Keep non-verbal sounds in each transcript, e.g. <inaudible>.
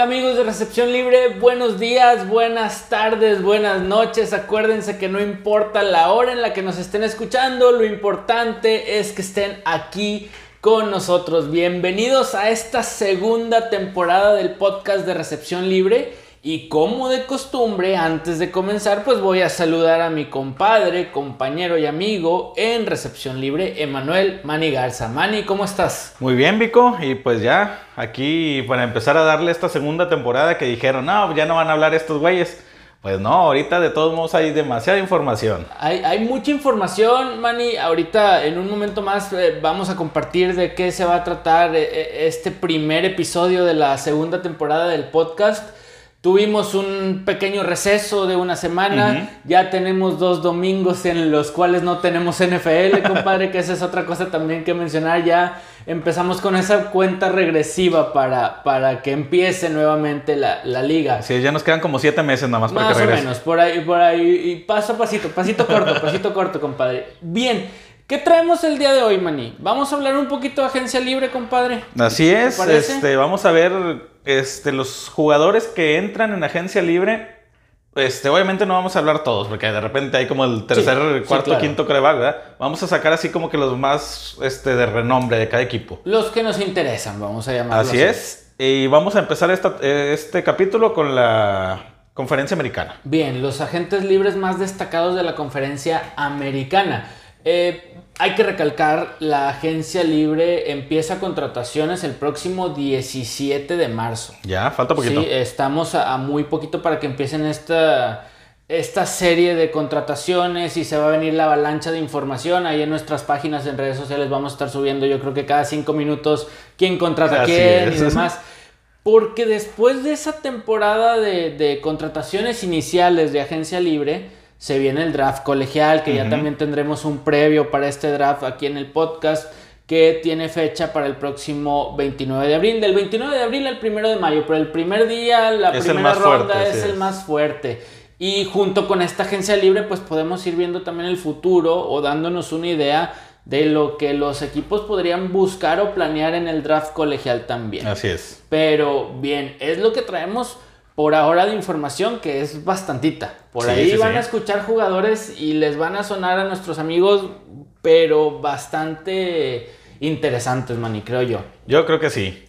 Hola amigos de Recepción Libre, buenos días, buenas tardes, buenas noches. Acuérdense que no importa la hora en la que nos estén escuchando, lo importante es que estén aquí con nosotros. Bienvenidos a esta segunda temporada del podcast de Recepción Libre. Y como de costumbre, antes de comenzar, pues voy a saludar a mi compadre, compañero y amigo en Recepción Libre, Emanuel Mani Garza. Mani, ¿cómo estás? Muy bien, Vico. Y pues ya, aquí para empezar a darle esta segunda temporada que dijeron, no, ya no van a hablar estos güeyes. Pues no, ahorita de todos modos hay demasiada información. Hay, hay mucha información, Manny. Ahorita en un momento más eh, vamos a compartir de qué se va a tratar eh, eh, este primer episodio de la segunda temporada del podcast. Tuvimos un pequeño receso de una semana, ya tenemos dos domingos en los cuales no tenemos NFL, <laughs> compadre, que esa es otra cosa también que mencionar, ya empezamos con esa cuenta regresiva para, para que empiece nuevamente la, liga. Sí, ya nos quedan como siete meses nada más para más que regrese. Más o menos, por ahí, por ahí, y paso a pasito, pasito corto, pasito corto, compadre. Bien, ¿Qué traemos el día de hoy, Mani? Vamos a hablar un poquito de agencia libre, compadre. Así es, este, vamos a ver este, los jugadores que entran en agencia libre. Este, obviamente no vamos a hablar todos, porque de repente hay como el tercer, cuarto, quinto coreback, ¿verdad? Vamos a sacar así como que los más este, de renombre de cada equipo. Los que nos interesan, vamos a llamarlos. Así, es. Y vamos a empezar este capítulo con la conferencia americana. Bien, los agentes libres más destacados de la conferencia americana. Eh, hay que recalcar, la agencia libre empieza contrataciones el próximo 17 de marzo. Ya, falta poquito. Sí, estamos a, muy poquito para que empiecen esta, esta serie de contrataciones y se va a venir la avalancha de información. Ahí en nuestras páginas en redes sociales vamos a estar subiendo yo creo que cada cinco minutos quién contrata a quién y demás. Porque después de esa temporada de, de contrataciones iniciales de agencia libre, se viene el draft colegial, que ya también tendremos un previo para este draft aquí en el podcast, que tiene fecha para el próximo 29 de abril. Del 29 de abril al 1 de mayo, pero el primer día, la primera ronda es el más fuerte. Y junto con esta agencia libre, pues podemos ir viendo también el futuro o dándonos una idea de lo que los equipos podrían buscar o planear en el draft colegial también. Así es. Pero bien, es lo que traemos por ahora de información que es bastantita. Por ahí van a escuchar jugadores y les van a sonar a nuestros amigos, pero bastante interesantes, Manny, creo yo. Yo creo que sí.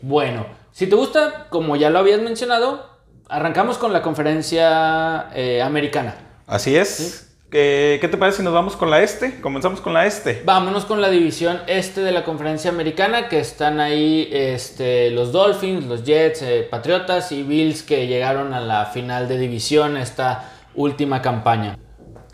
Bueno, si te gusta, como ya lo habías mencionado, arrancamos con la conferencia eh, americana. Así es. ¿Qué, te parece si nos vamos con la este? Comenzamos con la este. Vámonos con la división este de la conferencia americana, que están ahí este, los Dolphins, los Jets, eh, Patriotas y Bills que llegaron a la final de división esta última campaña.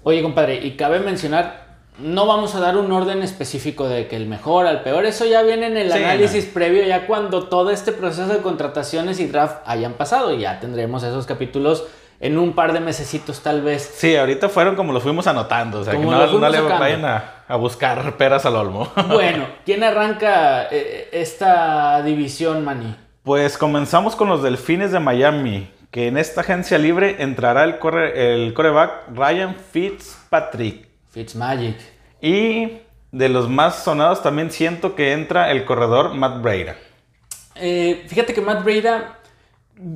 Oye, compadre, y cabe mencionar, no vamos a dar un orden específico de que el mejor al peor, eso ya viene en el análisis previo, ya cuando todo este proceso de contrataciones y draft hayan pasado, y ya tendremos esos capítulos en un par de mesecitos tal vez. Sí, ahorita fueron como los fuimos anotando, o sea, que no, le vayan a, buscar peras al olmo. <laughs> Bueno, ¿quién arranca eh, esta división, Manny? Pues comenzamos con los Delfines de Miami, que en esta agencia libre entrará el, el coreback Ryan Fitzpatrick. Fitzmagic. Y de los más sonados también siento que entra el corredor Matt Breida. Eh, fíjate que Matt Breida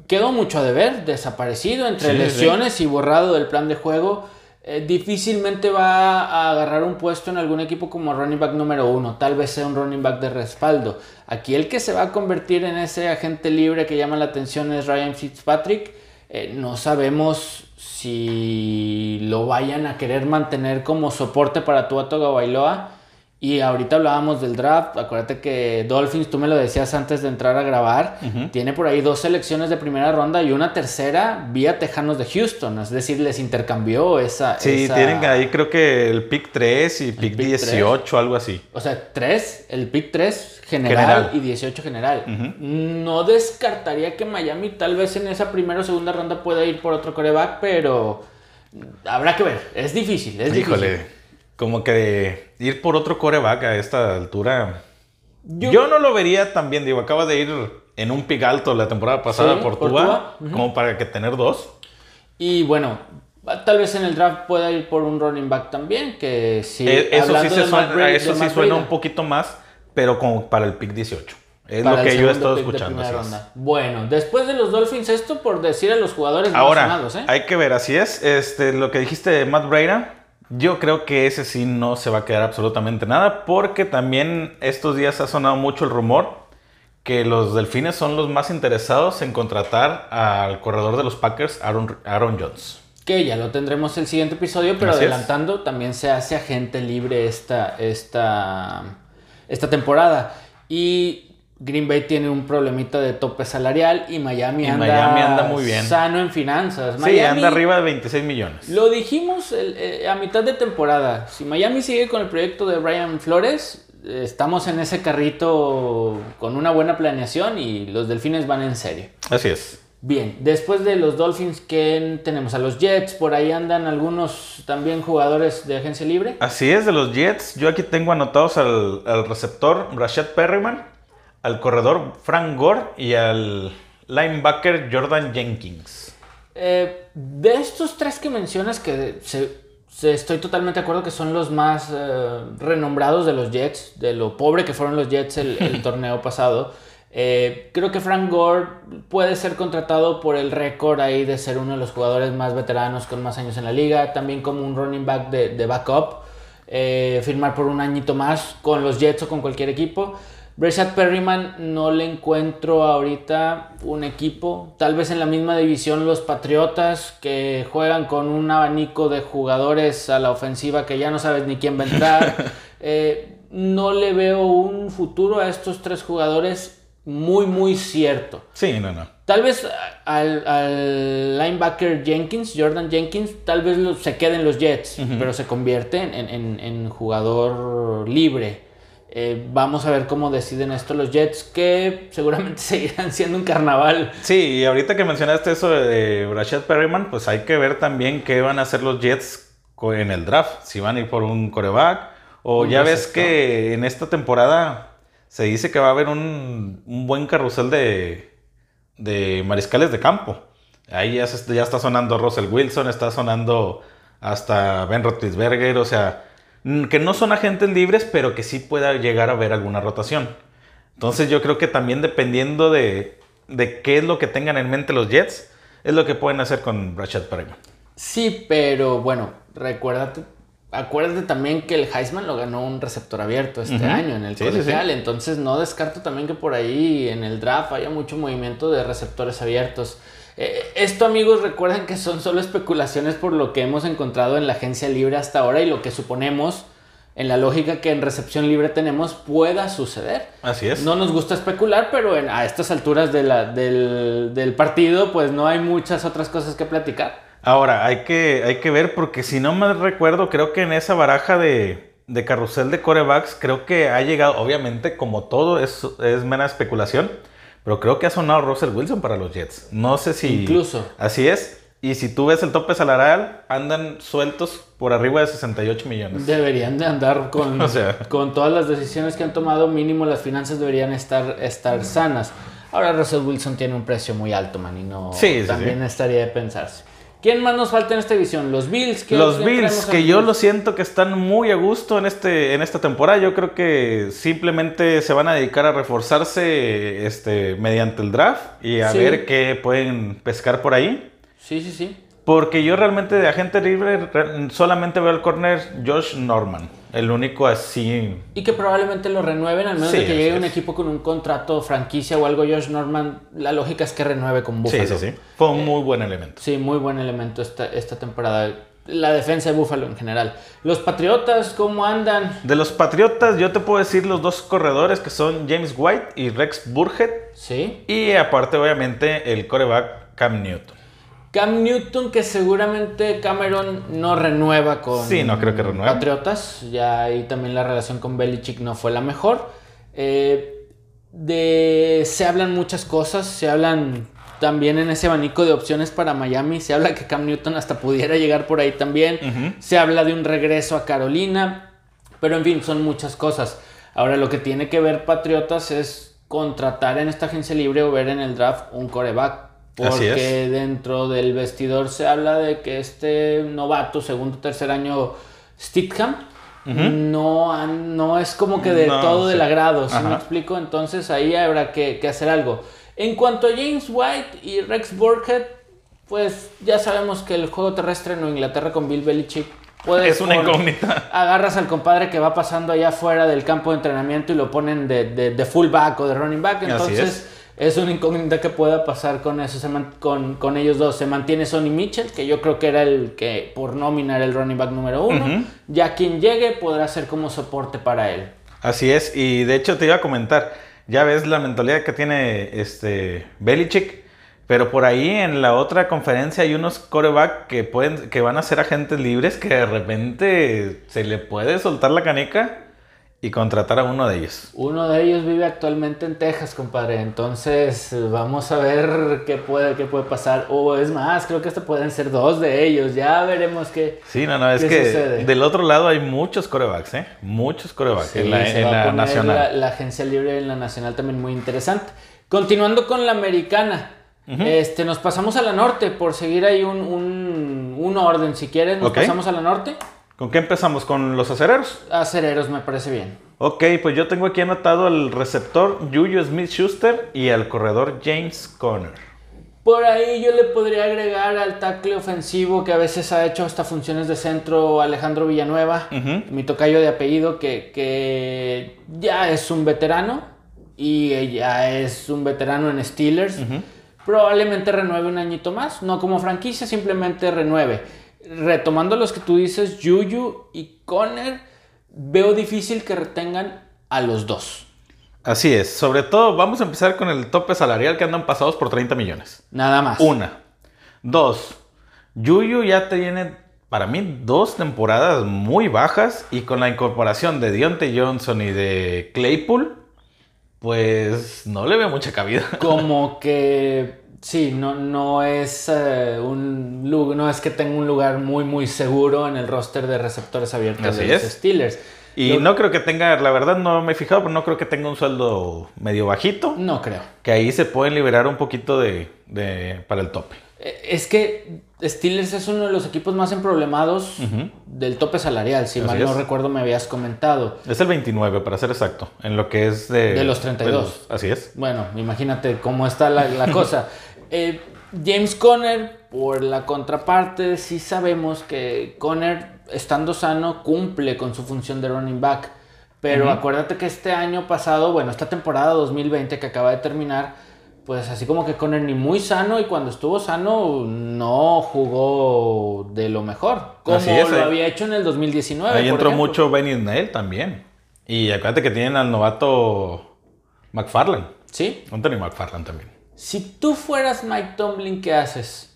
quedó mucho a deber, desaparecido entre lesiones y borrado del plan de juego. Eh, difícilmente va a agarrar un puesto en algún equipo como running back número uno, tal vez sea un running back de respaldo. Aquí el que se va a convertir en ese agente libre que llama la atención es Ryan Fitzpatrick. Eh, no sabemos si lo vayan a querer mantener como soporte para Tua Bailoa y ahorita hablábamos del draft. Acuérdate que Dolphins, tú me lo decías antes de entrar a grabar, tiene por ahí dos selecciones de primera ronda y una tercera vía Tejanos de Houston. Es decir, les intercambió esa. Sí, tienen ahí creo que el pick 3 y pick, 18, algo así. O sea, 3, el pick 3 general, y 18 general. No descartaría que Miami tal vez en esa primera o segunda ronda pueda ir por otro coreback, pero habrá que ver. Es difícil, es Híjole como que ir por otro coreback a esta altura. Yo, no lo vería tan bien. Digo, acaba de ir en un pick alto la temporada pasada por, Tua, como para que tener dos. Y bueno, tal vez en el draft pueda ir por un running back también, que sí. Eh, eso sí, suena, eso sí suena un poquito más, pero como para el pick 18. Es lo que yo he estado escuchando. Bueno, después de los Dolphins, esto por decir a los jugadores Ahora, ¿eh? hay que ver, así es. Este, lo que dijiste de Matt Breda, yo creo que ese sí no se va a quedar absolutamente nada, porque también estos días ha sonado mucho el rumor que los Delfines son los más interesados en contratar al corredor de los Packers, Aaron, Aaron Jones. Que ya lo tendremos el siguiente episodio, pero adelantando, también se hace agente libre esta, esta, esta temporada. Y Green Bay tiene un problemita de tope salarial y Miami, anda, muy bien. sano en finanzas. sí, anda arriba de 26 millones. Lo dijimos eh, a mitad de temporada. Si Miami sigue con el proyecto de Brian Flores, estamos en ese carrito con una buena planeación y los Delfines van en serio. Así es. Bien, después de los Dolphins, ¿qué tenemos? A los Jets, por ahí andan algunos también jugadores de agencia libre. Así es, de los Jets, yo aquí tengo anotados al, al receptor Rashad Perryman, al corredor Frank Gore y al linebacker Jordan Jenkins. Eh, de estos tres que mencionas, que estoy totalmente de acuerdo que son los más eh, renombrados de los Jets, de lo pobre que fueron los Jets el, <laughs> torneo pasado. Eh, creo que Frank Gore puede ser contratado por el récord ahí de ser uno de los jugadores más veteranos con más años en la liga, también como un running back de, de backup, firmar por un añito más con los Jets o con cualquier equipo. Breshad Perryman no le encuentro ahorita un equipo. Tal vez en la misma división los Patriotas que juegan con un abanico de jugadores a la ofensiva que ya no sabes ni quién va a entrar. <laughs> Eh, no le veo un futuro a estos tres jugadores muy, muy cierto. Sí, no, no. Tal vez al, linebacker Jenkins, Jordan Jenkins, tal vez se quede en los Jets, pero se convierte en jugador libre. Eh, vamos a ver cómo deciden esto los Jets, que seguramente <laughs> seguirán siendo un carnaval. Sí, y ahorita que mencionaste eso de Rashad Perryman, pues hay que ver también qué van a hacer los Jets en el draft. Si van a ir por un coreback, o ya ves que en esta temporada se dice que va a haber un, buen carrusel de, de, mariscales de campo. Ahí ya, ya está sonando Russell Wilson, está sonando hasta Ben Roethlisberger, o sea que no son agentes libres, pero que sí pueda llegar a haber alguna rotación. Entonces yo creo que también dependiendo de, qué es lo que tengan en mente los Jets, es lo que pueden hacer con Rashad Perryman. Sí, pero bueno, recuérdate, acuérdate también que el Heisman lo ganó un receptor abierto este año en el colegial, entonces no descarto también que por ahí en el draft haya mucho movimiento de receptores abiertos. Eh, esto amigos recuerden que son solo especulaciones por lo que hemos encontrado en la agencia libre hasta ahora y lo que suponemos en la lógica que en recepción libre tenemos pueda suceder. Así es. No nos gusta especular, pero a estas alturas del, del, partido pues no hay muchas otras cosas que platicar. Ahora, hay que, hay que ver porque si no me recuerdo, creo que en esa baraja de, de carrusel de corebacks, creo que ha llegado, obviamente como todo es, es mera especulación, pero creo que ha sonado Russell Wilson para los Jets. No sé si. Incluso. Así es. Y si tú ves el tope salarial, andan sueltos por arriba de 68 millones. Deberían de andar con, <laughs> con todas las decisiones que han tomado, mínimo las finanzas deberían estar, estar sanas. Ahora Russell Wilson tiene un precio muy alto, man, y no sí, también estaría de pensarse. ¿Quién más nos falta en esta edición? Los Bills. Los Bills, que yo lo siento que están muy a gusto en, este, en esta temporada. Yo creo que simplemente se van a dedicar a reforzarse este, mediante el draft y a ver qué pueden pescar por ahí. Sí, sí, sí. Porque yo realmente de agente libre solamente veo al corner Josh Norman. El único así. Y que probablemente lo renueven, al menos de que llegue un equipo con un contrato franquicia o algo. Josh Norman, la lógica es que renueve con Buffalo. Sí, sí, sí. Fue un muy buen elemento. Sí, muy buen elemento esta, esta temporada. La defensa de Buffalo en general. Los Patriotas, ¿cómo andan? De los Patriotas, yo te puedo decir los dos corredores que son James White y Rex Burhead. Sí. Y aparte, obviamente, el coreback Cam Newton. Cam Newton, que seguramente Cameron no renueva con sí, no creo que renueve. Patriotas. Ya ahí también la relación con Belichick no fue la mejor. Eh, de, se hablan muchas cosas, se hablan también en ese abanico de opciones para Miami. Se habla que Cam Newton hasta pudiera llegar por ahí también. Se habla de un regreso a Carolina. Pero en fin, son muchas cosas. Ahora lo que tiene que ver Patriotas es contratar en esta agencia libre o ver en el draft un coreback porque dentro del vestidor se habla de que este novato, segundo o tercer año, Stidham, no, no es como que de todo del agrado, ¿sí me explico? Entonces ahí habrá que, hacer algo. En cuanto a James White y Rex Burkhead, pues ya sabemos que el juego terrestre en Inglaterra con Bill Belichick es una incógnita. Agarras al compadre que va pasando allá afuera del campo de entrenamiento y lo ponen de, de, fullback o de running back. Entonces es. una incógnita que pueda pasar con eso, con, con, ellos dos. Se mantiene Sonny Mitchell, que yo creo que era el que por nómina era el running back número uno. Ya quien llegue podrá ser como soporte para él. Así es, y de hecho te iba a comentar, ya ves la mentalidad que tiene este Belichick pero por ahí en la otra conferencia hay unos coreback que pueden, que van a ser agentes libres que de repente se le puede soltar la canica y contratar a uno de ellos. Uno de ellos vive actualmente en Texas, compadre. Entonces vamos a ver qué puede, qué puede pasar. O es más, creo que hasta pueden ser dos de ellos. Ya veremos qué. Sí, no, no, es que del otro lado hay muchos corebacks, ¿eh? Muchos corebacks en la, nacional. la agencia libre en la nacional también muy interesante. Continuando con la americana este, nos pasamos a la norte por seguir ahí un, orden. Si quieres, nos pasamos a la norte. ¿Con qué empezamos? ¿Con los acereros? Acereros, me parece bien. Ok, pues yo tengo aquí anotado al receptor Juju Smith Schuster y al corredor James Conner. Por ahí yo le podría agregar al tackle ofensivo que a veces ha hecho hasta funciones de centro Alejandro Villanueva, mi tocayo de apellido, que, que, ya es un veterano y ya es un veterano en Steelers probablemente renueve un añito más, no como franquicia, simplemente renueve. Retomando los que tú dices, Juju y Conner, veo difícil que retengan a los dos. Así es, sobre todo vamos a empezar con el tope salarial que andan pasados por 30 millones. Nada más. Una. Dos. Juju ya tiene, para mí, dos temporadas muy bajas y con la incorporación de Deontay Johnson y de Claypool, pues no le veo mucha cabida. Como que sí, no, no es eh, un no es que tenga un lugar muy muy seguro en el roster de receptores abiertos de los Steelers. Y no creo que tenga, la verdad no me he fijado, pero no creo que tenga un sueldo medio bajito. No creo. Que ahí se pueden liberar un poquito de, para el tope. Eh, es que Steelers es uno de los equipos más emproblemados del tope salarial, si mal no recuerdo me habías comentado. Es el 29, para ser exacto, en lo que es de... De los 32. así es. Bueno, imagínate cómo está la, cosa. <laughs> Eh, James Conner, por la contraparte, sí sabemos que Conner, estando sano, cumple con su función de running back. Pero acuérdate que este año pasado, bueno, esta temporada 2020 que acaba de terminar, pues así como que Conner ni muy sano y cuando estuvo sano no jugó de lo mejor, como lo había hecho en el 2019. Ahí entró mucho Benny Snell también. Y acuérdate que tienen al novato McFarland. Sí. Anthony McFarland también. Si tú fueras Mike Tomlin, ¿qué haces?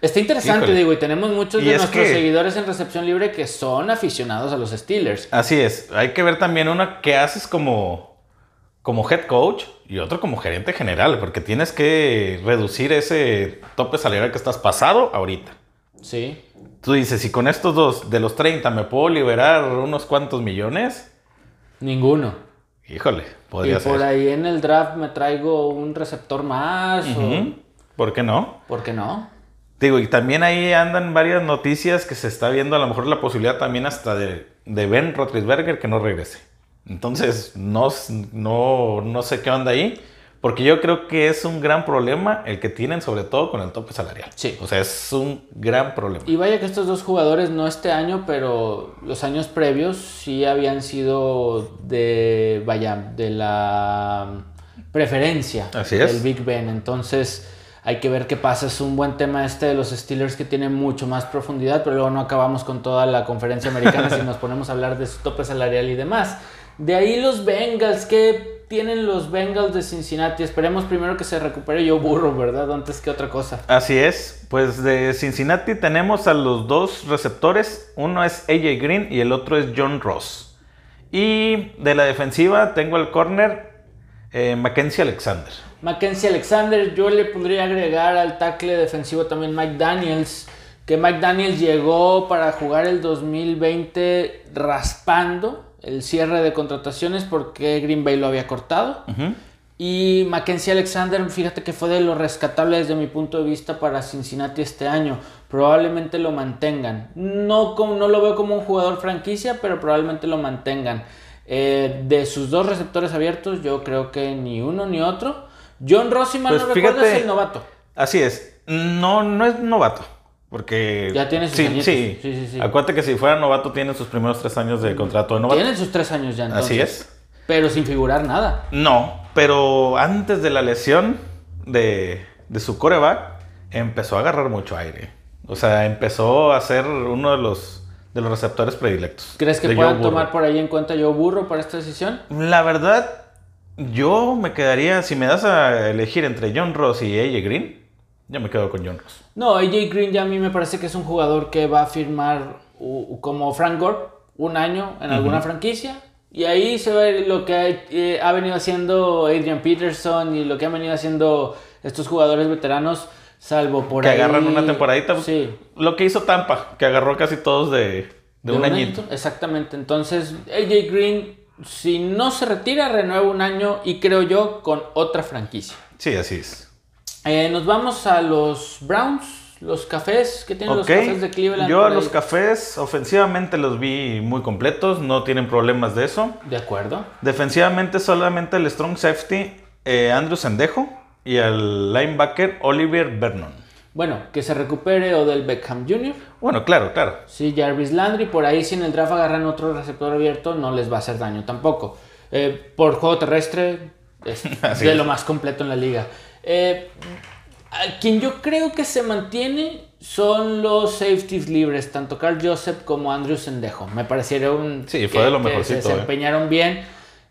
Está interesante, digo, y tenemos muchos de nuestros seguidores en recepción libre que son aficionados a los Steelers. Así es. Hay que ver también una que haces como como head coach y otro como gerente general, porque tienes que reducir ese tope salarial que estás pasado ahorita. Sí. Tú dices, si con estos dos de los 30 me puedo liberar unos cuantos millones. Ninguno. Híjole, podría y por ahí en el draft me traigo un receptor más. ¿Por qué no? ¿Por qué no? Digo, y también ahí andan varias noticias que se está viendo a lo mejor la posibilidad también hasta de, de Ben Roethlisberger que no regrese. Entonces, no, no, no sé qué onda ahí. Porque yo creo que es un gran problema el que tienen, sobre todo con el tope salarial. Sí. O sea, es un gran problema. Y vaya que estos dos jugadores, no este año, pero los años previos, sí habían sido de, vaya, de la preferencia Así del Big Ben. Entonces, hay que ver qué pasa. Es un buen tema este de los Steelers que tiene mucho más profundidad, pero luego no acabamos con toda la conferencia americana <laughs> si nos ponemos a hablar de su tope salarial y demás. De ahí los Bengals, ¿qué tienen los Bengals de Cincinnati? Esperemos primero que se recupere yo burro, ¿verdad? Antes que otra cosa. Así es, pues de Cincinnati tenemos a los dos receptores, uno es AJ Green y el otro es John Ross. Y de la defensiva tengo el corner eh, Mackenzie Alexander. Mackenzie Alexander, yo le podría agregar al tackle defensivo también Mike Daniels, que Mike Daniels llegó para jugar el 2020 raspando el cierre de contrataciones porque Green Bay lo había cortado. Y Mackenzie Alexander, fíjate que fue de lo rescatable desde mi punto de vista para Cincinnati este año. Probablemente lo mantengan. No, como, no lo veo como un jugador franquicia, pero probablemente lo mantengan. Eh, de sus dos receptores abiertos, yo creo que ni uno ni otro. John Rossi, mal pues no es el novato. Así es. No, no es novato. Porque. Ya tiene sus sí, sí. sí, sí, Acuérdate que si fuera novato, tiene sus primeros tres años de contrato de novato. Tienen sus tres años ya, entonces. Así es. Pero sin figurar nada. No, pero antes de la lesión de, su coreback, empezó a agarrar mucho aire. O sea, empezó a ser uno de los, de los receptores predilectos. ¿Crees que puedan tomar por ahí en cuenta yo burro para esta decisión? La verdad, yo me quedaría, si me das a elegir entre John Ross y AJ Green, yo me quedo con John Ross. No, AJ Green ya a mí me parece que es un jugador que va a firmar como Frank Gore un año en alguna franquicia y ahí se ve lo que eh, ha, venido haciendo Adrian Peterson y lo que han venido haciendo estos jugadores veteranos, salvo por que agarran una temporadita. Sí. Lo que hizo Tampa, que agarró casi todos de, un, añito. Exactamente. Entonces, AJ Green, si no se retira, renueva un año y creo yo con otra franquicia. Sí, así es. Eh, nos vamos a los Browns. Los cafés, ¿qué tienen los cafés de Cleveland? Yo a los cafés ofensivamente los vi muy completos, no tienen problemas de eso. De acuerdo. Defensivamente solamente el strong safety eh, Andrew Sendejo y el linebacker Oliver Vernon. Bueno, que se recupere Odell Beckham Jr. Bueno, claro, claro. Sí, Jarvis Landry, por ahí si en el draft agarran otro receptor abierto no les va a hacer daño tampoco. Eh, por juego terrestre es <laughs> de lo más completo en la liga. Eh, quien yo creo que se mantiene son los safeties libres, tanto Carl Joseph como Andrew Sendejo. Me parecieron sí, fue de lo que se ¿eh? desempeñaron bien,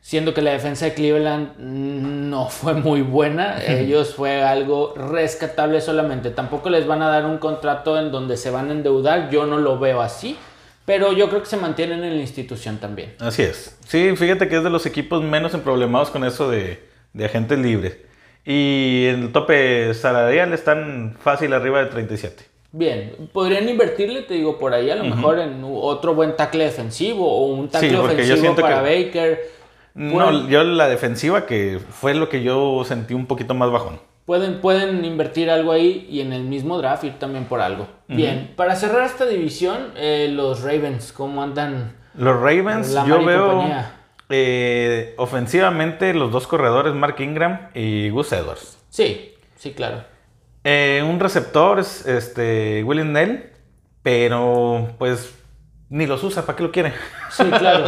siendo que la defensa de Cleveland no <laughs> fue muy buena. Ellos fue algo rescatable solamente. Tampoco les van a dar un contrato en donde se van a endeudar. Yo no lo veo así. Pero yo creo que se mantienen en la institución también. Así es. Sí, fíjate que es de los equipos menos emproblemados con eso de, de agentes libres. Y en el tope salarial están fácil arriba de 37. Bien, podrían invertirle, te digo, por ahí a lo mejor en otro buen tackle defensivo o un tackle ofensivo para Baker. No, yo la defensiva que fue lo que yo sentí un poquito más bajón. Pueden, pueden invertir algo ahí y en el mismo draft ir también por algo. Bien, para cerrar esta división, eh, los Ravens, ¿cómo andan? Los Ravens, yo veo... Eh, ofensivamente, los dos corredores, Mark Ingram y Gus Edwards. Sí, sí, claro. Eh, un receptor es este, William Nell, pero pues ni los usa, ¿para qué lo quiere? Sí, <laughs> claro.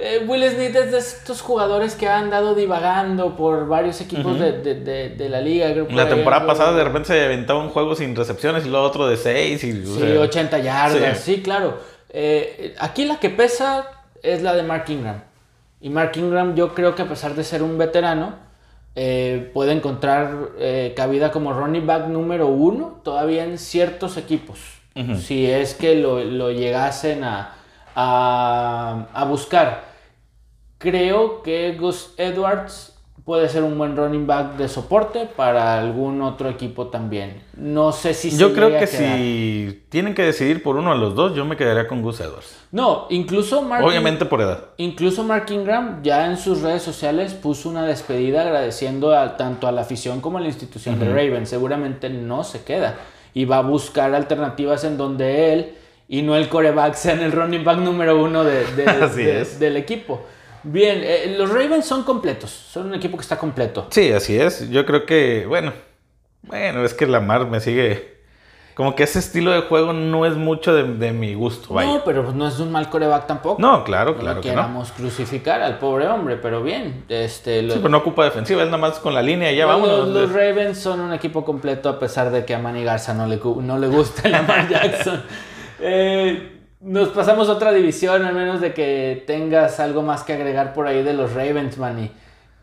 Eh, Will Smith es de estos jugadores que han andado divagando por varios equipos de, la liga. la temporada pasada de repente se aventaba un juego sin recepciones y luego otro de 6. Y, sí, 80 yardas, sí, claro. aquí la que pesa es la de Mark Ingram. Y Mark Ingram yo creo que a pesar de ser un veterano, eh, puede encontrar eh, cabida como running back número uno todavía en ciertos equipos. Si es que lo, lo llegasen a, a, a, buscar. Creo que Gus Edwards puede ser un buen running back de soporte para algún otro equipo también. No sé si Yo creo que si tienen que decidir por uno de los dos, yo me quedaría con Gus Edwards. No, incluso Mark Obviamente por edad. Incluso Mark Ingram ya en sus redes sociales puso una despedida agradeciendo tanto a la afición como a la institución de Raven. Seguramente no se queda y va a buscar alternativas en donde él y no el coreback sea el running back número uno de, <laughs> del equipo. Bien, eh, los Ravens son completos, son un equipo que está completo. Sí, así es. Yo creo que, bueno, bueno, es que Lamar me sigue... Como que ese estilo de juego no es mucho de, mi gusto. No, pero no es un mal coreback tampoco. No, claro, claro. No queramos crucificar al pobre hombre, pero bien. Este, Sí, pero no ocupa defensiva, es nada más con la línea y ya vamos. Los, Ravens son un equipo completo a pesar de que a Manny Garza no le, no le gusta <laughs> Lamar Jackson. eh, nos pasamos a otra división, al menos de que tengas algo más que agregar por ahí de los Ravens, man.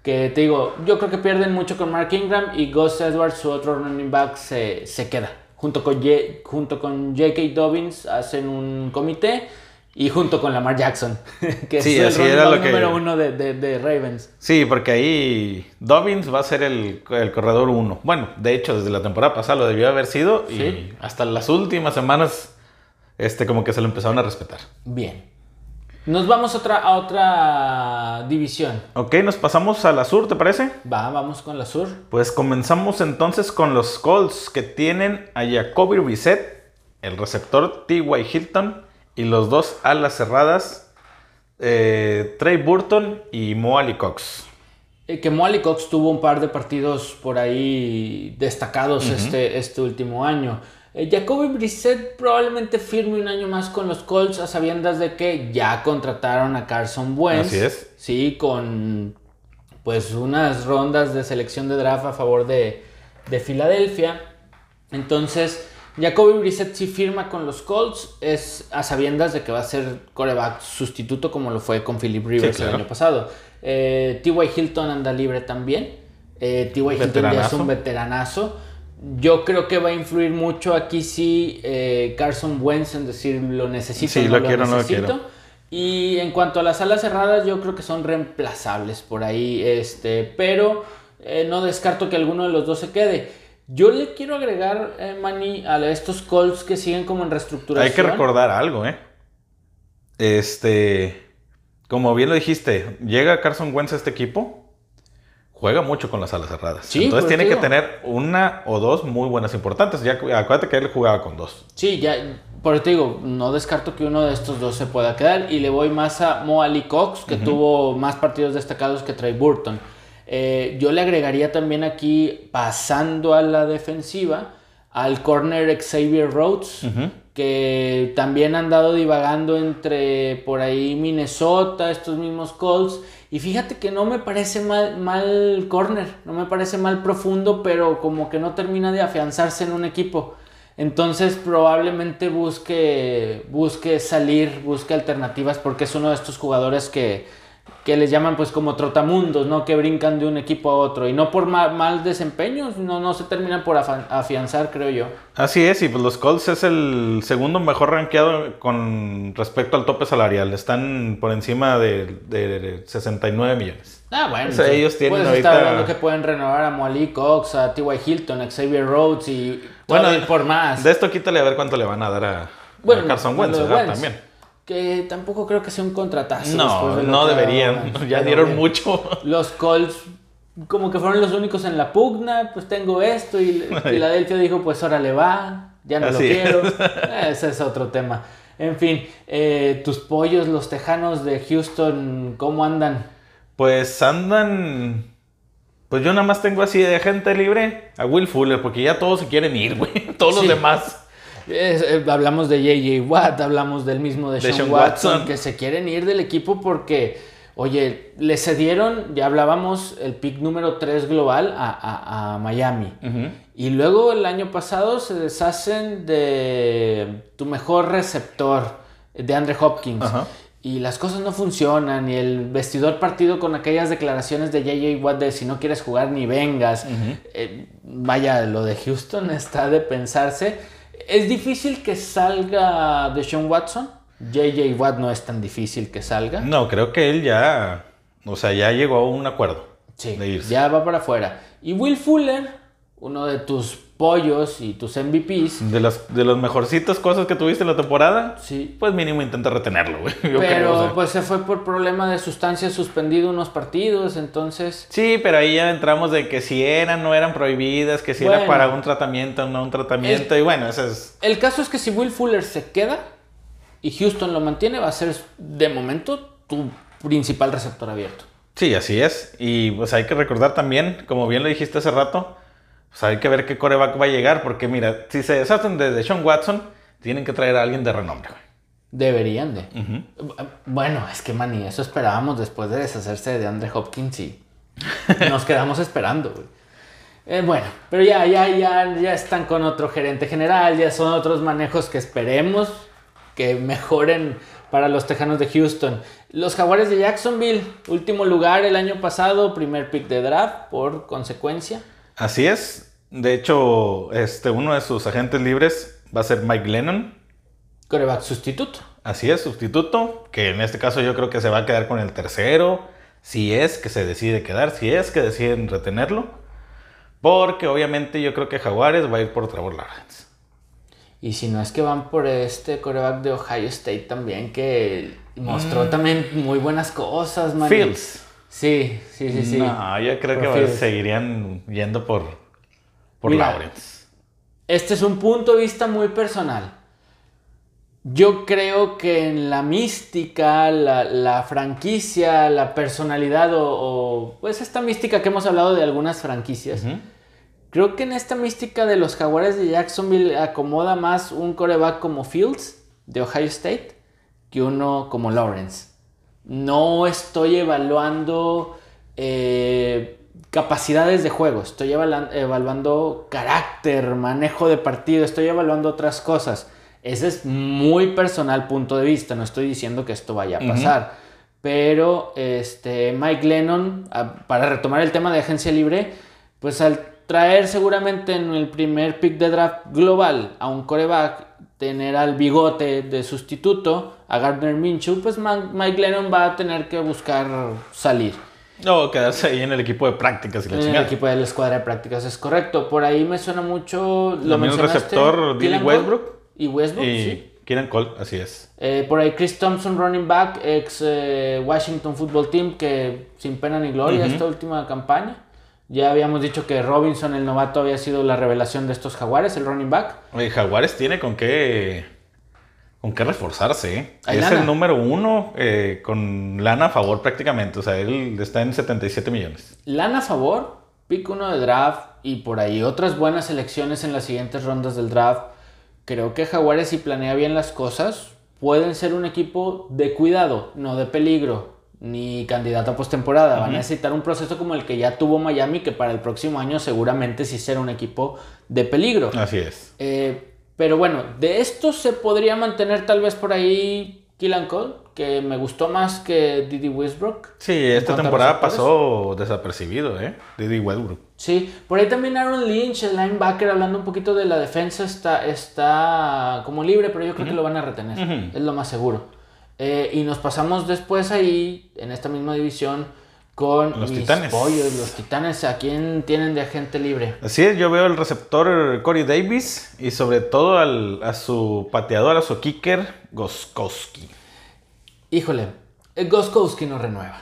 que te digo, yo creo que pierden mucho con Mark Ingram y Gus Edwards, su otro running back, se, queda. Junto con, junto con J.K. Dobbins hacen un comité y junto con Lamar Jackson, <laughs> que es el running back número uno de, Ravens. Sí, porque ahí Dobbins va a ser el, corredor uno. Bueno, de hecho, desde la temporada pasada lo debió haber sido y hasta las últimas semanas este, como que se lo empezaron a respetar. Bien. Nos vamos a otra, a otra división. Ok, nos pasamos a la sur, ¿te parece? Va, vamos con la sur. Pues comenzamos entonces con los Colts que tienen a Jacoby Brissett, el receptor T.Y. Hilton y los dos alas cerradas, eh, Trey Burton y Moali Cox. Eh, que Moali Cox tuvo un par de partidos por ahí destacados este, este último año. Eh, Jacoby Brissett probablemente firme un año más con los Colts a sabiendas de que ya contrataron a Carson Wentz. Así es. Sí, con pues unas rondas de selección de draft a favor de, de Filadelfia. Entonces, Jacoby Brissett sí firma con los Colts, es a sabiendas de que va a ser coreback sustituto como lo fue con Philip Rivers el año pasado. Eh, T.Y. Hilton anda libre también. Eh, T.Y. Hilton ya es un veteranazo. Yo creo que va a influir mucho aquí sí eh, Carson Wentz en decir lo necesito. Sí, no lo, quiero, necesito. no lo quiero. Y en cuanto a las alas cerradas, yo creo que son reemplazables por ahí. Este, pero eh, no descarto que alguno de los dos se quede. Yo le quiero agregar, eh, Manny, a estos Colts que siguen como en reestructuración. Hay que recordar algo, ¿eh? Este. Como bien lo dijiste, llega Carson Wentz a este equipo juega mucho con las alas cerradas. Entonces tiene que tener una o dos muy buenas importantes. Ya acuérdate que él jugaba con dos. Sí, ya por eso te digo, no descarto que uno de estos dos se pueda quedar y le voy más a Mo Ali Cox, que tuvo más partidos destacados que Trey Burton. Eh, yo le agregaría también aquí, pasando a la defensiva, al corner Xavier Rhodes, que también han dado divagando entre por ahí Minnesota, estos mismos Colts, y fíjate que no me parece mal, mal corner, no me parece mal profundo, pero como que no termina de afianzarse en un equipo. Entonces probablemente busque, busque salir, busque alternativas porque es uno de estos jugadores que, que les llaman pues como trotamundos, ¿no? Que brincan de un equipo a otro y no por mal, desempeño, no, no se terminan por afianzar, creo yo. Así es, y pues los Colts es el segundo mejor rankeado con respecto al tope salarial, están por encima de, 69 millones. Ah, bueno. O ellos tienen puedes ahorita... estar hablando que pueden renovar a Molly Cox, a T.Y. Hilton, a Xavier Rhodes y bueno, por más. De esto quítale a ver cuánto le van a dar a, Carson Wentz, también. Que tampoco creo que sea un contratazo. No, no deberían. <laughs> ya dieron mucho. Los Colts como que fueron los únicos en la pugna, pues tengo esto y Filadelfia dijo, pues ahora le va, ya no lo quiero. <laughs> Ese es otro tema. En fin, eh, tus pollos, los tejanos de Houston, ¿cómo andan? Pues andan... Pues yo nada más tengo así de gente libre a Will Fuller, porque ya todos se quieren ir, güey. <laughs> Todos los demás. Eh, hablamos de JJ Watt, hablamos del mismo de, Sean, Watson, que se quieren ir del equipo porque, oye, le cedieron, ya hablábamos, el pick número 3 global a, Miami. Y luego el año pasado se deshacen de tu mejor receptor, de Andre Hopkins. Y las cosas no funcionan y el vestidor partido con aquellas declaraciones de JJ Watt de si no quieres jugar ni vengas. Eh, vaya, lo de Houston <laughs> está de pensarse. Es difícil que salga de Sean Watson. JJ Watt no es tan difícil que salga. No, creo que él ya, o sea, ya llegó a un acuerdo. Sí, ya va para afuera. Y Will Fuller, uno de tus pollos y tus MVPs. De las, de las mejorcitas cosas que tuviste en la temporada. Sí. Pues mínimo intenta retenerlo, güey. <laughs> Pero pues se fue por problema de sustancias suspendido unos partidos, entonces. Sí, pero ahí ya entramos de que si eran, no eran prohibidas, que si era para un tratamiento, no un tratamiento. y bueno, ese es. El caso es que si Will Fuller se queda y Houston lo mantiene, va a ser de momento tu principal receptor abierto. Sí, así es. Y pues hay que recordar también, como bien lo dijiste hace rato, pues hay que ver qué coreback va a llegar, porque mira, si se deshacen de, Sean Watson, tienen que traer a alguien de renombre, Deberían de. Bueno, es que, mani, eso esperábamos después de deshacerse de Andre Hopkins y nos quedamos esperando, güey. Eh, bueno, pero ya, ya, ya, ya están con otro gerente general, ya son otros manejos que esperemos que mejoren para los Tejanos de Houston. Los Jaguares de Jacksonville, último lugar el año pasado, primer pick de draft por consecuencia. Así es. De hecho, este, uno de sus agentes libres va a ser Mike Lennon. Coreback sustituto. Así es, sustituto. Que en este caso yo creo que se va a quedar con el tercero. Si es que se decide quedar, si es que deciden retenerlo. Porque obviamente yo creo que Jaguares va a ir por Trevor Lawrence. Y si no es que van por este coreback de Ohio State también, que mostró Mm. también muy buenas cosas, man. Fields. Sí, sí, sí, sí. No, yo creo que seguirían yendo por, por Mira. Lawrence. Este es un punto de vista muy personal. Yo creo que en la mística, la, la franquicia, la personalidad o, o, pues esta mística que hemos hablado de algunas franquicias, creo que en esta mística de los jaguares de Jacksonville acomoda más un coreback como Fields de Ohio State que uno como Lawrence. No estoy evaluando eh, capacidades de juego, estoy evaluan- evaluando carácter, manejo de partido, estoy evaluando otras cosas. Ese es muy personal punto de vista, no estoy diciendo que esto vaya a pasar. Pero este, Mike Lennon, para retomar el tema de agencia libre, pues al traer seguramente en el primer pick de draft global a un coreback, tener al bigote de sustituto, a Gardner Minshew, pues Mike Lennon va a tener que buscar salir. No, quedarse ahí en el equipo de prácticas y la En el equipo de la escuadra de prácticas, es correcto. Por ahí me suena mucho. Lo También el mencionaste, receptor, Billy Westbrook. Y Westbrook, Y sí. Kieran Cole, así es. Eh, por ahí Chris Thompson, running back, ex eh, Washington Football Team, que sin pena ni gloria esta última campaña. Ya habíamos dicho que Robinson, el novato, había sido la revelación de estos jaguares, el running back. Oye, Jaguares tiene con qué, con qué reforzarse. ¿eh? Es lana. el número uno eh, con lana a favor prácticamente. O sea, él está en 77 millones. Lana a favor, pick uno de draft y por ahí otras buenas elecciones en las siguientes rondas del draft. Creo que Jaguares, si planea bien las cosas, pueden ser un equipo de cuidado, no de peligro, ni candidato a postemporada. Van a necesitar un proceso como el que ya tuvo Miami, que para el próximo año seguramente sí será un equipo de peligro. Así es. Eh, pero bueno, de esto se podría mantener tal vez por ahí Killan Cole, que me gustó más que Didi Westbrook. Sí, esta temporada pasó desapercibido, ¿eh? Didi Westbrook. Sí, por ahí también Aaron Lynch, el linebacker, hablando un poquito de la defensa, está, está como libre, pero yo creo que lo van a retener. Es lo más seguro. Eh, y nos pasamos después ahí, en esta misma división, con Los mis Titanes. pollos, los titanes. ¿A quién tienen de agente libre? Así es, yo veo el receptor Corey Davis y sobre todo al- a su pateador, a su kicker, Goskowski. Híjole, eh, Goskowski no renueva.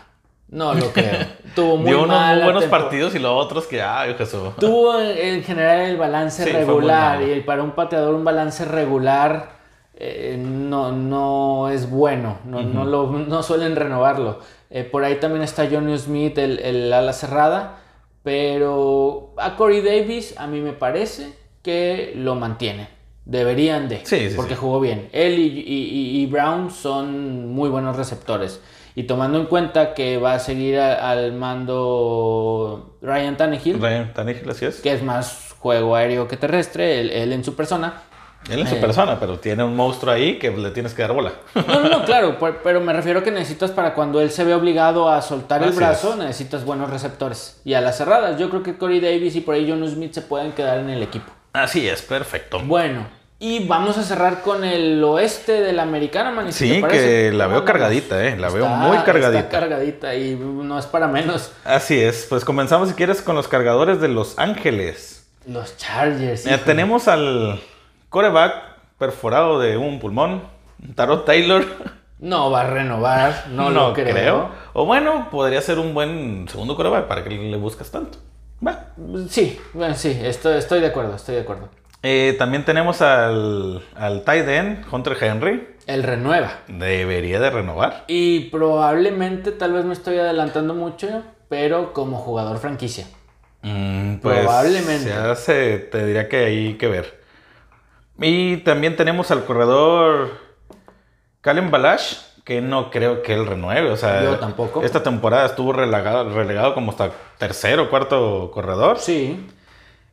No lo creo. <laughs> Tuvo muy Dio unos muy mala buenos partidos y los otros que, ay, Jesús. Tuvo en, en general el balance Sí, regular y el- para un pateador un balance regular eh, no, no es bueno, no, no, lo, no suelen renovarlo. Eh, por ahí también está Johnny Smith, el, el ala cerrada, pero a Corey Davis a mí me parece que lo mantiene. Deberían de, Sí, sí, porque sí. jugó bien. Él y, y- y- y Brown son muy buenos receptores. Y tomando en cuenta que va a seguir a- al mando Ryan Tannehill, Ryan Tannehill, así es. que es más juego aéreo que terrestre, él, él en su persona. Él es su Eh. persona, pero tiene un monstruo ahí que le tienes que dar bola. No, no, no, claro, pero me refiero a que necesitas para cuando él se ve obligado a soltar el brazo, es. necesitas buenos receptores. Y a las cerradas, yo creo que Corey Davis y por ahí John Smith se pueden quedar en el equipo. Así es, perfecto. Bueno, y vamos a cerrar con el oeste de la americana, man. Sí, te que la veo cargadita, eh, la veo muy cargadita. Está cargadita y no es para menos. Así es, pues comenzamos si quieres con los cargadores de Los Ángeles. Los Chargers. Mira, tenemos al coreback perforado de un pulmón, Tarot Taylor. No va a renovar, no, lo creo. O bueno, podría ser un buen segundo coreback para que le buscas tanto. Va. Sí, bueno, sí, estoy, estoy de acuerdo, estoy de acuerdo. Eh, también tenemos al, al tight end, Hunter Henry. Él renueva. Debería de renovar. Y probablemente, tal vez me estoy adelantando mucho, pero como jugador franquicia. Mm, pues, Probablemente. Se hace, te diría que hay que ver. Y también tenemos al corredor Calen Balash, que no creo que él renueve. O sea, Yo tampoco. Esta temporada estuvo relegado, relegado como hasta tercero o cuarto corredor. Sí.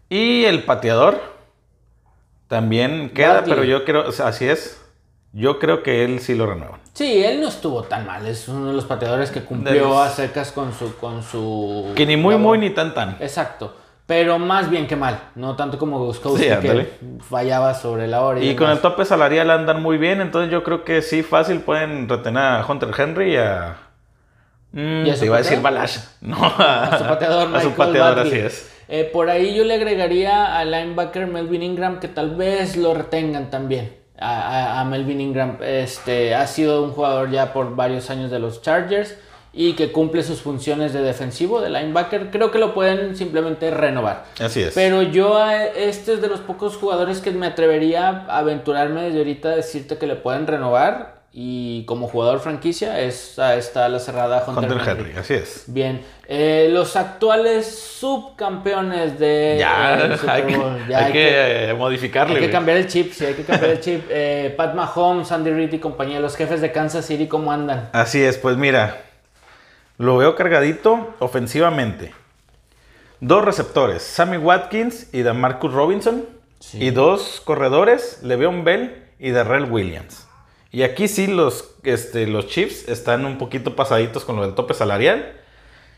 Y el pateador también queda, pero yo creo, o sea, así es. Yo creo que él sí lo renueva. Sí, él no estuvo tan mal. Es uno de los pateadores que cumplió los- a secas con su, con su. Que ni muy, labor. muy, ni tan, tan. Exacto. Pero más bien que mal. No tanto como Guskowski, Sí, que fallaba sobre la hora. Y con el tope salarial andan muy bien, entonces yo creo que sí, fácil pueden retener a Hunter Henry y a. Mm, ¿Y a su te iba a decir? Balash. No, a, <laughs> A su pateador, a su Michael pateador, Barkley. así es. Eh, por ahí yo le agregaría al linebacker Melvin Ingram que tal vez lo retengan también. A, a, Melvin Ingram este, ha sido un jugador ya por varios años de los Chargers y que cumple sus funciones de defensivo, de linebacker, creo que lo pueden simplemente renovar. Así es. Pero yo, este es de los pocos jugadores que me atrevería a aventurarme desde ahorita a decirte que le pueden renovar. Y como jugador franquicia, es, está la cerrada Hunter, Hunter Henry. Así es. Bien. Eh, los actuales subcampeones de. Ya, hay, que, hay, que, modificarle. Hay que cambiar el chip, sí, hay que cambiar el <laughs> chip. Eh, Pat Mahomes, Andy Reid y compañía, los jefes de Kansas City, ¿cómo andan? Así es, pues mira, lo veo cargadito ofensivamente. Dos receptores, Sammy Watkins y Marcus Robinson. Y dos corredores, Le'Veon Bell y Darrell Williams. Y aquí sí los, este, los Chiefs están un poquito pasaditos con lo del tope salarial.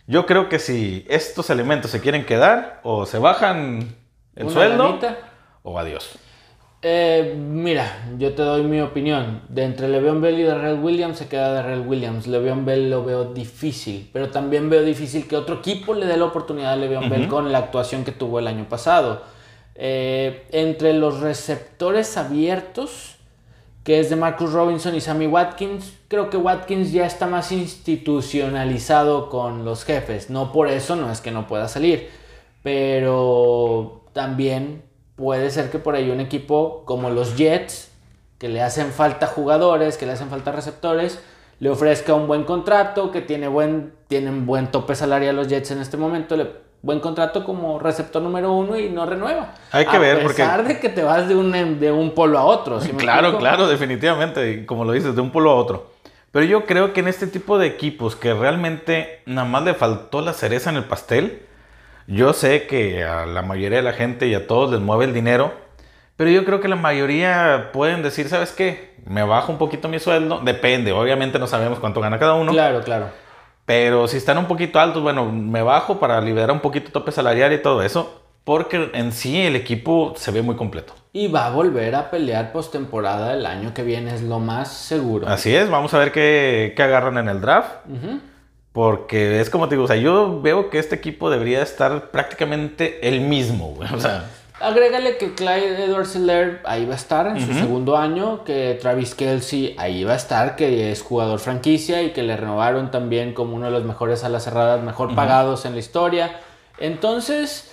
Yo creo que si estos elementos se quieren quedar, o se bajan el sueldo, o adiós. Eh, mira, yo te doy mi opinión. De entre Le'Veon Bell y Darrell Williams se queda Darrell Williams. Le'Veon Bell lo veo difícil, pero también veo difícil que otro equipo le dé la oportunidad a Le'Veon Bell con la actuación que tuvo el año pasado. Eh, entre los receptores abiertos, que es de Marcus Robinson y Sammy Watkins, creo que Watkins ya está más institucionalizado con los jefes. No por eso, no es que no pueda salir, pero también puede ser que por ahí un equipo como los Jets, que le hacen falta jugadores, que le hacen falta receptores, le ofrezca un buen contrato, que tiene buen, tienen buen tope salarial los Jets en este momento, le, buen contrato como receptor número uno y no renueva. Hay que ver, porque... A pesar de que te vas de un, de un polo a otro. claro, claro, definitivamente, como lo dices, de un polo a otro. Pero yo creo que en este tipo de equipos que realmente nada más le faltó la cereza en el pastel, yo sé que a la mayoría de la gente y a todos les mueve el dinero, pero yo creo que la mayoría pueden decir, ¿sabes qué? Me bajo un poquito mi sueldo. Depende, obviamente no sabemos cuánto gana cada uno. Claro, claro. Pero si están un poquito altos, bueno, me bajo para liberar un poquito tope salarial y todo eso. Porque en sí el equipo se ve muy completo. Y va a volver a pelear postemporada el año que viene, es lo más seguro. Así es, vamos a ver qué, qué agarran en el draft. Porque es como te digo, o sea, yo veo que este equipo debería estar prácticamente el mismo, güey. O sea. Agrégale que Clyde Edwards Hiller ahí va a estar en su segundo año, que Travis Kelsey ahí va a estar, que es jugador franquicia y que le renovaron también como uno de los mejores alas cerradas, mejor pagados en la historia. Entonces,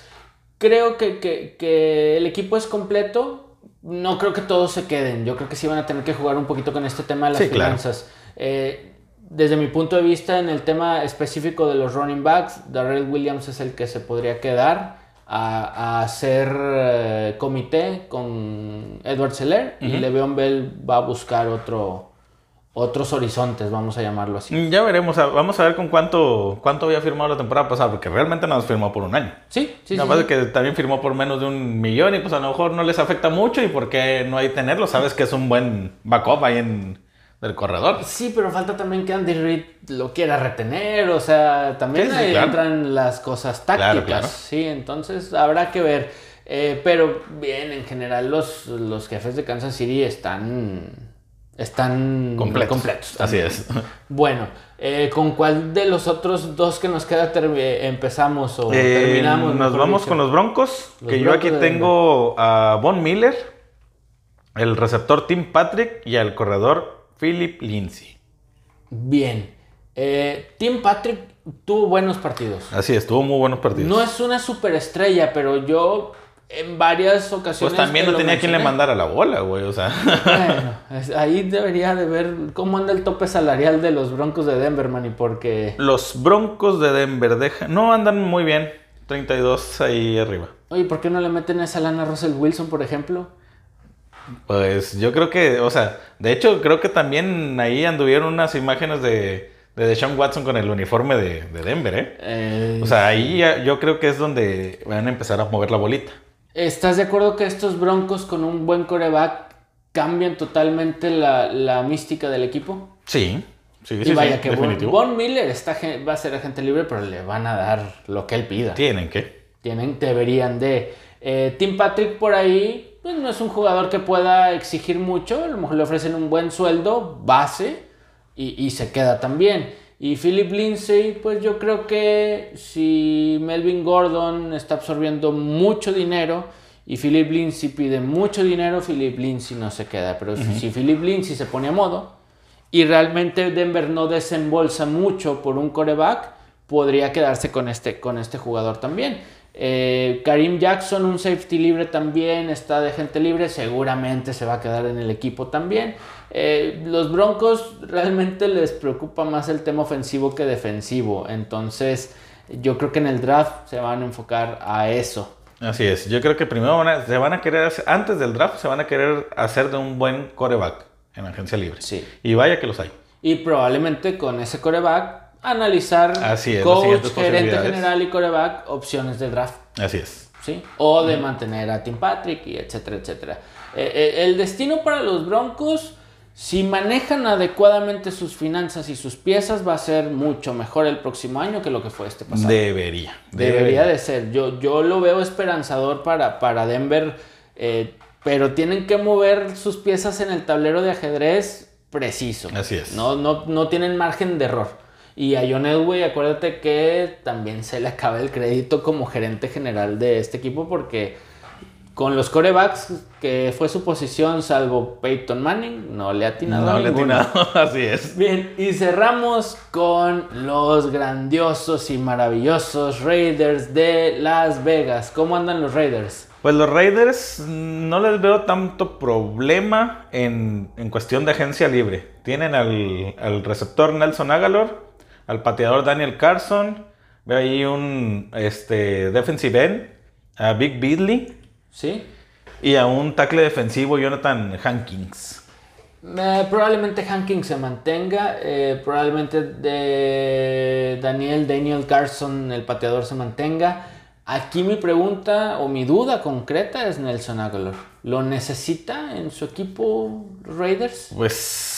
creo que, que, el equipo es completo. No creo que todos se queden. Yo creo que sí van a tener que jugar un poquito con este tema de las finanzas. Eh, desde mi punto de vista, en el tema específico de los running backs, Darrell Williams es el que se podría quedar a, hacer eh, comité con Edward Seller y Le'Veon Bell va a buscar otro, otros horizontes, vamos a llamarlo así. Ya veremos, vamos a ver con cuánto, cuánto había firmado la temporada pasada, porque realmente nos firmó por un año. Sí, sí. Nada más que también firmó por menos de un millón y pues a lo mejor no les afecta mucho y por qué no hay tenerlo, sabes que es un buen backup ahí en del corredor. Sí, pero falta también que Andy Reid lo quiera retener, o sea, también ahí entran las cosas tácticas, sí, entonces habrá que ver. Eh, pero bien, en general los, los jefes de Kansas City están están completos. Así es. Bueno, eh, ¿con cuál de los otros dos que nos queda empezamos o eh, terminamos? Nos vamos con los Broncos, que yo aquí tengo a Von Miller, el receptor Tim Patrick y al corredor Philip Lindsay. Bien. Eh, Tim Patrick tuvo buenos partidos. Así es, tuvo muy buenos partidos. No es una superestrella, pero yo en varias ocasiones. Pues también no tenía quien le mandara la bola, güey, o sea. Bueno, ahí debería de ver cómo anda el tope salarial de los Broncos de Denver, man, y porque. Los Broncos de Denver deja... no andan muy bien. 32 ahí arriba. Oye, ¿por qué no le meten esa lana a Russell Wilson, por ejemplo? Pues yo creo que, o sea, de hecho creo que también ahí anduvieron unas imágenes de, de Deshaun Watson con el uniforme de, Denver, ¿eh? ¿eh? O sea, ahí yo creo que es donde van a empezar a mover la bolita. ¿Estás de acuerdo que estos Broncos con un buen coreback cambian totalmente la, mística del equipo? Sí. Sí, y vaya que Von, Miller está, va a ser agente libre, pero le van a dar lo que él pida. Tienen que. Tienen, deberían de. Eh, Tim Patrick por ahí pues, no es un jugador que pueda exigir mucho, a lo mejor le ofrecen un buen sueldo, base, y, se queda también. Y Philip Lindsay, pues yo creo que si Melvin Gordon está absorbiendo mucho dinero y Philip Lindsay pide mucho dinero, Philip Lindsay no se queda. Pero si Philip Lindsay se pone a modo y realmente Denver no desembolsa mucho por un coreback, podría quedarse con este, con este jugador también. Eh, Karim Jackson, un safety libre también, está de gente libre, seguramente se va a quedar en el equipo también. Eh, los Broncos realmente les preocupa más el tema ofensivo que defensivo, entonces yo creo que en el draft se van a enfocar a eso. Así es, yo creo que primero se van a querer, antes del draft se van a querer hacer de un buen coreback en agencia libre. Sí. Y vaya que los hay. Y probablemente con ese coreback analizar Así coach, gerente general y coreback, opciones de draft. Así es. ¿Sí? O de mantener a Tim Patrick y etcétera, etcétera. Eh, eh, el destino para los Broncos, si manejan adecuadamente sus finanzas y sus piezas, va a ser mucho mejor el próximo año que lo que fue este pasado. Debería. Debería, de ser. Yo, yo lo veo esperanzador para, para Denver, eh, pero tienen que mover sus piezas en el tablero de ajedrez preciso. Así es. No, no, no tienen margen de error. Y a John Elway, acuérdate que también se le acaba el crédito como gerente general de este equipo porque con los corebacks, que fue su posición, salvo Peyton Manning, no le ha atinado. No le ha atinado, <laughs> así es. Bien, y cerramos con los grandiosos y maravillosos Raiders de Las Vegas. ¿Cómo andan los Raiders? Pues los Raiders no les veo tanto problema en, cuestión de agencia libre. Tienen al, al receptor Nelson Agalor, al pateador Daniel Carson. Veo ahí un este, defensive end, a Big Beasley. Sí. Y a un tackle defensivo, Jonathan Hankins. Eh, probablemente Hankins se mantenga. Eh, probablemente de Daniel, Daniel Carson, el pateador, se mantenga. Aquí mi pregunta o mi duda concreta es Nelson Aguilar. ¿Lo necesita en su equipo Raiders? Pues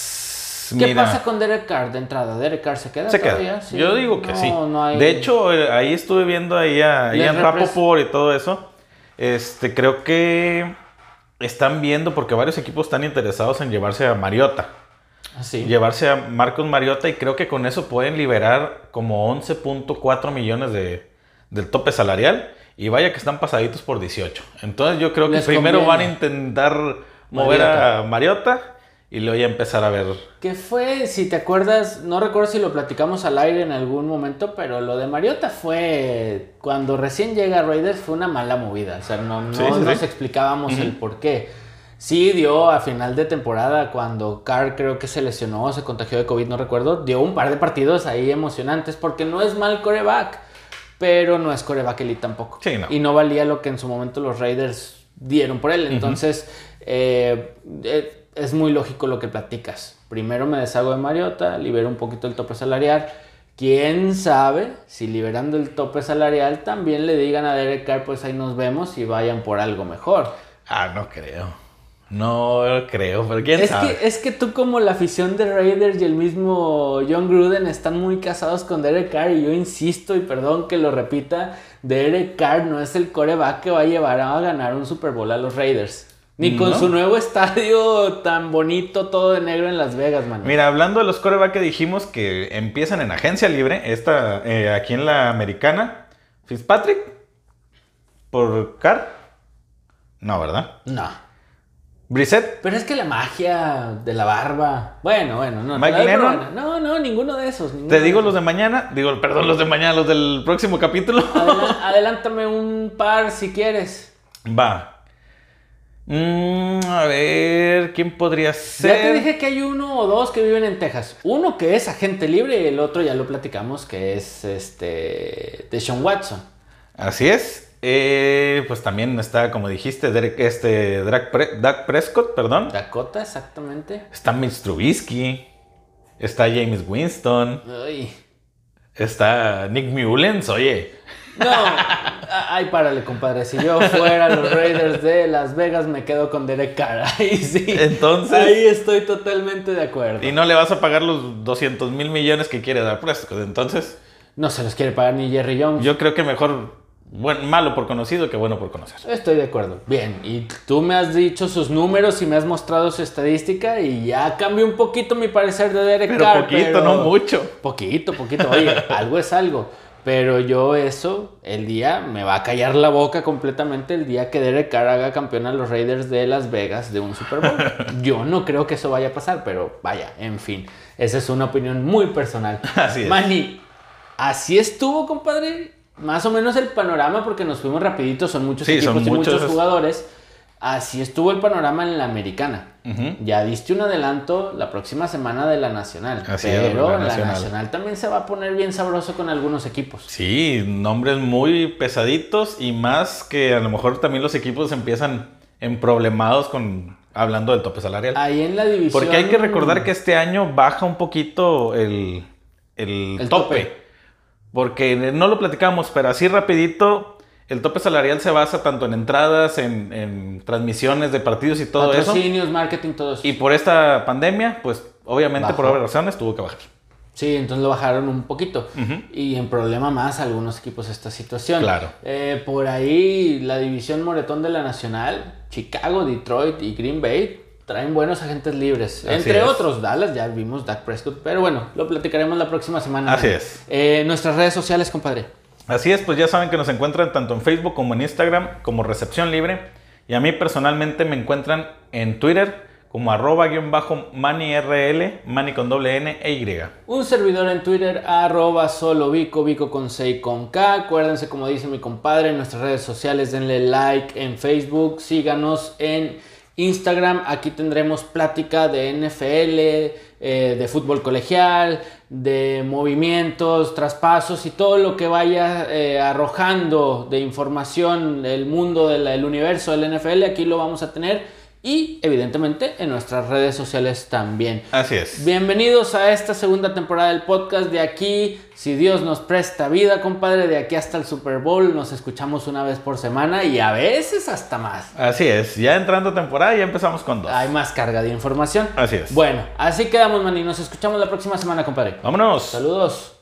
¿Qué pasa con Derek Carr de entrada? ¿Derek Carr se queda se Queda. Yo digo que sí. De hecho, eh, ahí estuve viendo ahí a Ian Rapoport y todo eso. Este, creo que están viendo, porque varios equipos están interesados en llevarse a Mariota. Así. Ah, llevarse a Marcos Mariota y creo que con eso pueden liberar como 11.4 millones de, del tope salarial. Y vaya que están pasaditos por 18. Entonces yo creo que primero van a intentar mover a Mariota y luego ya empezar a ver. ¿Qué fue? Si te acuerdas, no recuerdo si lo platicamos al aire en algún momento, pero lo de Mariota fue cuando recién llega Raiders fue una mala movida. O sea, no, nos explicábamos el por qué. Sí dio a final de temporada cuando Carr creo que se lesionó, se contagió de COVID, no recuerdo, dio un par de partidos ahí emocionantes porque no es mal coreback, pero no es coreback elite tampoco. Y no valía lo que en su momento los Raiders dieron por él. Entonces, eh, eh es muy lógico lo que platicas. Primero me deshago de Mariota, libero un poquito el tope salarial. Quién sabe si liberando el tope salarial también le digan a Derek Carr, pues ahí nos vemos y vayan por algo mejor. Ah, no creo. No creo, pero quién es sabe. Que, es que tú, como la afición de Raiders y el mismo John Gruden, están muy casados con Derek Carr. Y yo insisto, y perdón que lo repita: Derek Carr no es el coreback que va a llevar a ganar un Super Bowl a los Raiders. Ni con su nuevo estadio tan bonito, todo de negro en Las Vegas, man. Mira, hablando de los coreback que dijimos que empiezan en agencia libre, esta, eh, aquí en la americana, Fitzpatrick, por Carr. No, ¿verdad? No. Brissett. Pero es que la magia de la barba. Bueno, bueno, no. Mike Lennon. No, no, ninguno de esos. Te digo los de mañana. Digo, perdón, los de mañana, los del próximo capítulo. adelántame un par si quieres. Va. Mm, a ver, ¿quién podría ser? Ya te dije que hay uno o dos que viven en Texas. Uno que es agente libre y el otro ya lo platicamos que es este de Sean Watson. Así es. Eh, pues también está, como dijiste, Derek, este, Dak, Prescott, perdón. Dakota, exactamente. Está Mitch Trubisky. Está James Winston. Ay. Está Nick Mullens, oye. No, ay, párale, compadre. Si yo fuera los Raiders de Las Vegas, me quedo con Derek Carr. <laughs> Ahí sí. Entonces. Ahí estoy totalmente de acuerdo. Y no le vas a pagar los 200 mil millones que quiere dar Prescott. Entonces. No se los quiere pagar ni Jerry Jones. Yo creo que mejor bueno, malo por conocido que bueno por conocer. Estoy de acuerdo. Bien, y tú me has dicho sus números y me has mostrado su estadística y ya cambió un poquito mi parecer de Derek pero Carr. Poquito, no mucho. Poquito, poquito. Oye, <laughs> algo es algo. Pero yo eso, el día, me va a callar la boca completamente el día que Derek Carr haga campeón a los Raiders de Las Vegas de un Super Bowl. <laughs> Yo no creo que eso vaya a pasar, pero vaya, en fin. Esa es una opinión muy personal. <laughs> Así es. Manny, así estuvo, compadre. Más o menos el panorama, porque nos fuimos rapidito, son muchos Sí, equipos son y muchos muchos. jugadores. Así estuvo el panorama en la americana. Ya diste un adelanto la próxima semana de la nacional. Así pero la la nacional. nacional también se va a poner bien sabroso con algunos equipos. Sí, nombres muy pesaditos y más que a lo mejor también los equipos empiezan en problemados con hablando del tope salarial. Ahí en la división. Porque hay que recordar que este año baja un poquito el, el El tope. tope. Porque no lo platicamos, pero así rapidito, el tope salarial se basa tanto en entradas, en, en transmisiones de partidos y todo eso. Patrocinios, marketing, todo eso. Y por esta pandemia, pues obviamente por Bajó. obvias razones tuvo que bajar. Sí, entonces lo bajaron un poquito. Y en problema más algunos equipos esta situación. Claro. Eh, por ahí la división moretón de la Nacional, Chicago, Detroit y Green Bay traen buenos agentes libres. Así Entre es. otros, Dallas, ya vimos Dak Prescott. Pero bueno, lo platicaremos la próxima semana. Así es. Eh, nuestras redes sociales, compadre. Así es, pues ya saben que nos encuentran tanto en Facebook como en Instagram como Recepción Libre. Y a mí personalmente me encuentran en Twitter como arroba guion bajo manirl, mani con doble N e Y. Un servidor en Twitter, arroba solo Vico, Vico con C y con K. Acuérdense, como dice mi compadre, en nuestras redes sociales, denle like en Facebook, síganos en Instagram. Aquí tendremos plática de NFL, eh, de fútbol colegial, de movimientos, traspasos y todo lo que vaya eh, arrojando de información del mundo, del el universo del NFL. Aquí lo vamos a tener. Y evidentemente en nuestras redes sociales también. Así es. Bienvenidos a esta segunda temporada del podcast. De aquí, si Dios nos presta vida, compadre, de aquí hasta el Super Bowl nos escuchamos una vez por semana y a veces hasta más. Así es, ya entrando temporada ya empezamos con dos. Hay más carga de información. Así es. Bueno, así quedamos, man, y nos escuchamos la próxima semana, compadre. Vámonos. Saludos.